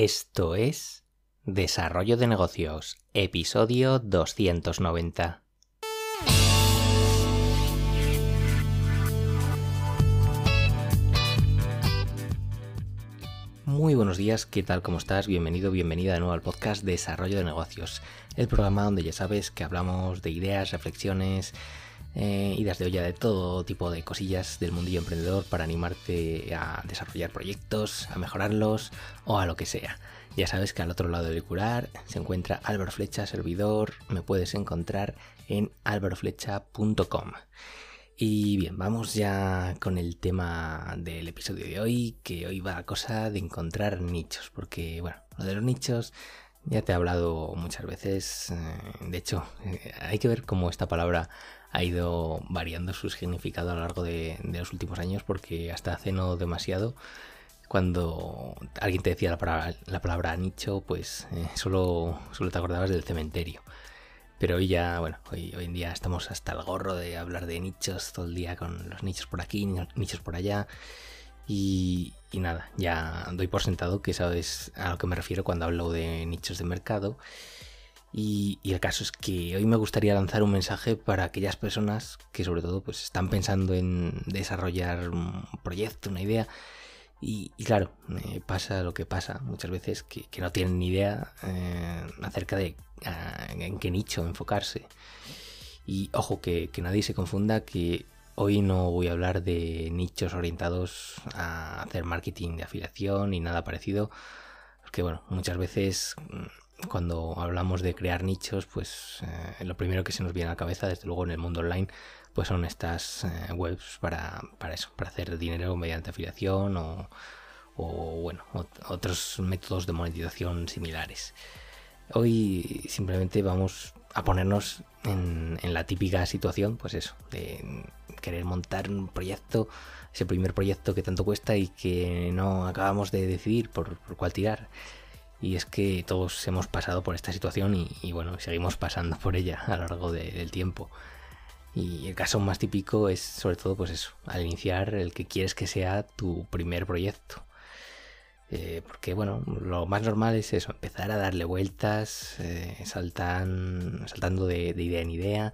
Esto es Desarrollo de Negocios, episodio 290. Muy buenos días, ¿qué tal? ¿Cómo estás? Bienvenido, bienvenida de nuevo al podcast Desarrollo de Negocios, el programa donde ya sabes que hablamos de ideas, reflexiones, eh, ideas de olla de todo tipo de cosillas del mundillo emprendedor para animarte a desarrollar proyectos, a mejorarlos o a lo que sea. Ya sabes que al otro lado del curar se encuentra Álvaro Flecha, servidor. Me puedes encontrar en alvaroflecha.com. Y bien, vamos ya con el tema del episodio de hoy, que hoy va a cosa de encontrar nichos, porque bueno, lo de los nichos ya te he hablado muchas veces, eh, de hecho, eh, hay que ver cómo esta palabra ha ido variando su significado a lo largo de, los últimos años, porque hasta hace no demasiado, cuando alguien te decía la palabra, la palabra nicho, pues eh, solo, solo te acordabas del cementerio. Pero hoy ya, bueno, hoy, hoy en día estamos hasta el gorro de hablar de nichos todo el día con los nichos por aquí, nichos por allá. Y, nada, ya doy por sentado que sabes a lo que me refiero cuando hablo de nichos de mercado. Y, el caso es que hoy me gustaría lanzar un mensaje para aquellas personas que sobre todo pues están pensando en desarrollar un proyecto, una idea. Y, claro, pasa lo que pasa muchas veces que, no tienen ni idea eh, acerca de en qué nicho enfocarse. Y ojo, que, nadie se confunda que hoy no voy a hablar de nichos orientados a hacer marketing de afiliación y nada parecido. Porque bueno, muchas veces mm, cuando hablamos de crear nichos, pues eh, lo primero que se nos viene a la cabeza, desde luego en el mundo online, pues son estas eh, webs para, para, eso, para hacer dinero mediante afiliación o, o bueno, otros métodos de monetización similares. Hoy simplemente vamos a ponernos en, la típica situación, pues eso, de querer montar un proyecto, ese primer proyecto que tanto cuesta y que no acabamos de decidir por, cuál tirar. Y es que todos hemos pasado por esta situación y, bueno, seguimos pasando por ella a lo largo del tiempo. Y el caso más típico es sobre todo pues eso, al iniciar el que quieres que sea tu primer proyecto. Eh, porque bueno, lo más normal es eso, empezar a darle vueltas, eh, saltando de, idea en idea.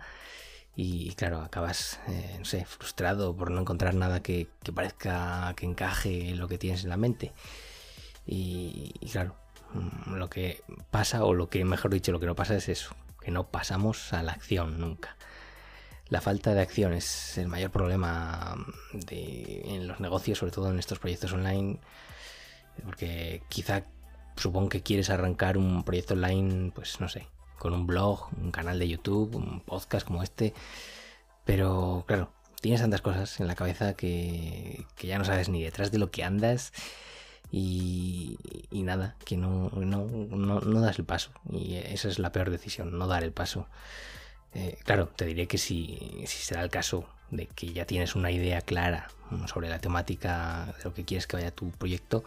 Y claro, acabas, eh, no sé, frustrado por no encontrar nada que, parezca que encaje en lo que tienes en la mente. Y, claro, lo que pasa, o lo que mejor dicho, lo que no pasa es eso, que no pasamos a la acción nunca. La falta de acción es el mayor problema en los negocios, sobre todo en estos proyectos online porque quizá supongo que quieres arrancar un proyecto online, pues no sé, con un blog, un canal de YouTube, un podcast como este. Pero claro, tienes tantas cosas en la cabeza que, ya no sabes ni detrás de lo que andas. Y, nada, que no, no, das el paso. Y esa es la peor decisión, no dar el paso. Eh, claro, te diré que si, si será el caso de que ya tienes una idea clara sobre la temática de lo que quieres que vaya tu proyecto,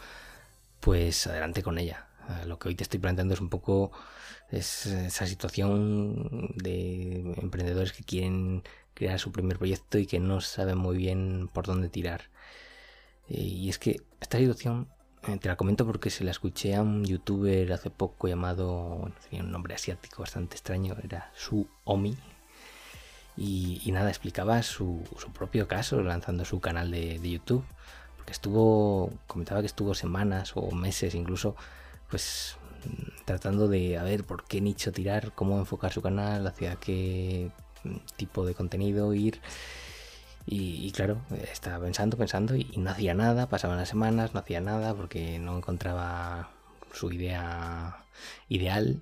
pues adelante con ella. Eh, lo que hoy te estoy planteando es un poco esa situación de emprendedores que quieren crear su primer proyecto y que no saben muy bien por dónde tirar. Eh, y es que esta situación eh, te la comento porque se la escuché a un youtuber hace poco llamado, tenía un nombre asiático bastante extraño, era Su Omi. Y, nada, explicaba su, propio caso lanzando su canal de YouTube estuvo, comentaba que estuvo semanas o meses incluso, pues tratando de a ver por qué nicho tirar, cómo enfocar su canal, hacia qué tipo de contenido ir. Y, claro, estaba pensando, pensando y, no hacía nada, pasaban las semanas, no hacía nada porque no encontraba su idea ideal.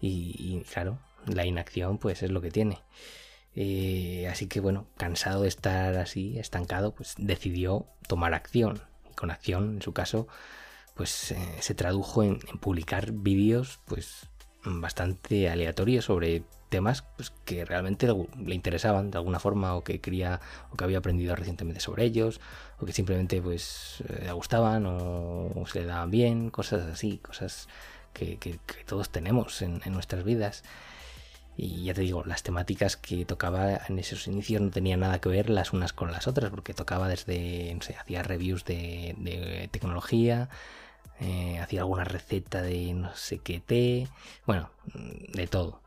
Y, claro, la inacción pues es lo que tiene. Eh, así que bueno, cansado de estar así, estancado, pues decidió tomar acción. Y con acción, en su caso, pues eh, se tradujo en, publicar vídeos pues bastante aleatorios sobre temas pues, que realmente le interesaban de alguna forma o que quería o que había aprendido recientemente sobre ellos o que simplemente pues eh, le gustaban o, se le daban bien, cosas así, cosas que, todos tenemos en nuestras vidas. Y ya te digo, las temáticas que tocaba en esos inicios no tenían nada que ver las unas con las otras, porque tocaba desde, no sé, hacía reviews de, tecnología, eh, hacía alguna receta de no sé qué té, bueno, de todo.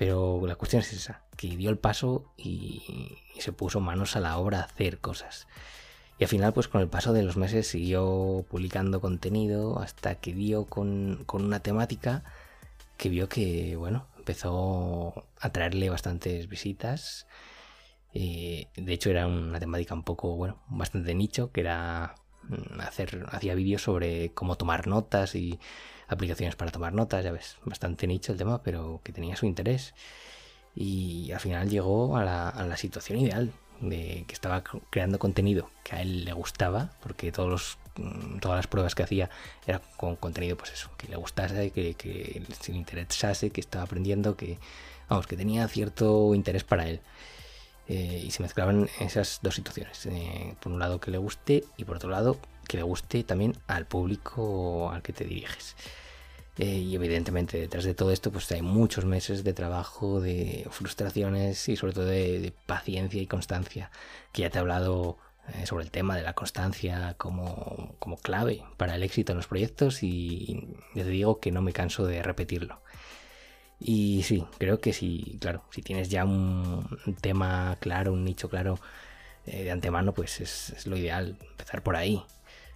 Pero la cuestión es esa, que dio el paso y, se puso manos a la obra a hacer cosas. Y al final, pues con el paso de los meses siguió publicando contenido hasta que dio con, con una temática que vio que, bueno, empezó a traerle bastantes visitas. Eh, de hecho, era una temática un poco, bueno, bastante nicho, que era hacer, hacía vídeos sobre cómo tomar notas y aplicaciones para tomar notas, ya ves, bastante nicho el tema, pero que tenía su interés. Y al final llegó a la, situación ideal, de que estaba creando contenido que a él le gustaba, porque todos mm, todas las pruebas que hacía era con contenido, pues eso, que le gustase, que, que se le interesase, que estaba aprendiendo, que, vamos, que tenía cierto interés para él. Eh, y se mezclaban esas dos situaciones. Eh, por un lado que le guste y por otro lado que le guste también al público al que te diriges. Eh, y evidentemente detrás de todo esto pues hay muchos meses de trabajo, de frustraciones y sobre todo de, paciencia y constancia, que ya te he hablado sobre el tema de la constancia como, como, clave para el éxito en los proyectos y ya te digo que no me canso de repetirlo. Y sí, creo que sí, claro, si tienes ya un tema claro, un nicho claro eh, de antemano, pues es, es lo ideal, empezar por ahí.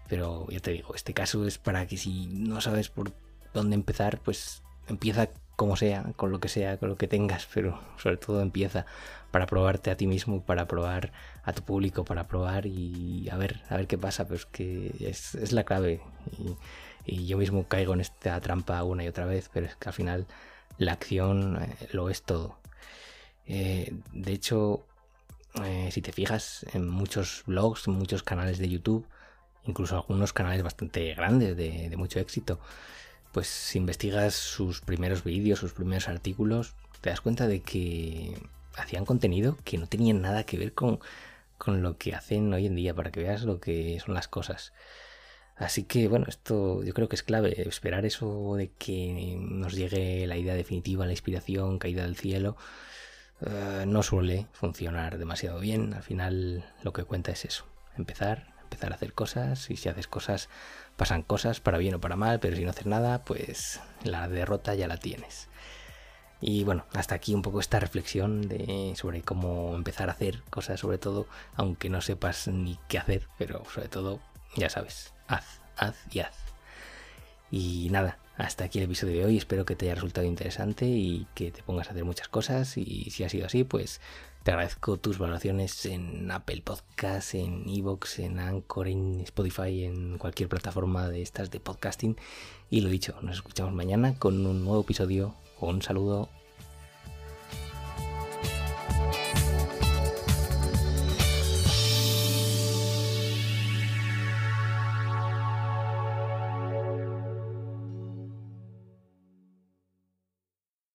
Pero ya te digo, este caso es para que si no sabes por dónde empezar, pues empieza como sea, con lo que sea, con lo que tengas, pero sobre todo empieza para probarte a ti mismo, para probar a tu público, para probar y a ver, a ver qué pasa, pero es que es, la clave. Y, yo mismo caigo en esta trampa una y otra vez, pero es que al final la acción eh, lo es todo. Eh, de hecho, eh, si te fijas en muchos blogs, muchos canales de YouTube, incluso algunos canales bastante grandes de mucho éxito, pues si investigas sus primeros vídeos, sus primeros artículos, te das cuenta de que hacían contenido que no tenían nada que ver con, con lo que hacen hoy en día, para que veas lo que son las cosas. Así que bueno, esto yo creo que es clave, esperar eso de que nos llegue la idea definitiva, la inspiración, caída del cielo, eh, no suele funcionar demasiado bien. Al final lo que cuenta es eso, empezar, empezar a hacer cosas y si haces cosas pasan cosas para bien o para mal, pero si no haces nada, pues la derrota ya la tienes. Y bueno, hasta aquí un poco esta reflexión de, sobre cómo empezar a hacer cosas, sobre todo, aunque no sepas ni qué hacer, pero sobre todo, ya sabes, haz, haz y haz. Y nada, hasta aquí el episodio de hoy, espero que te haya resultado interesante y que te pongas a hacer muchas cosas y si ha sido así, pues te agradezco tus valoraciones en Apple Podcasts, en Evox, en Anchor, en Spotify, en cualquier plataforma de estas de podcasting. Y lo dicho, nos escuchamos mañana con un nuevo episodio. Un saludo.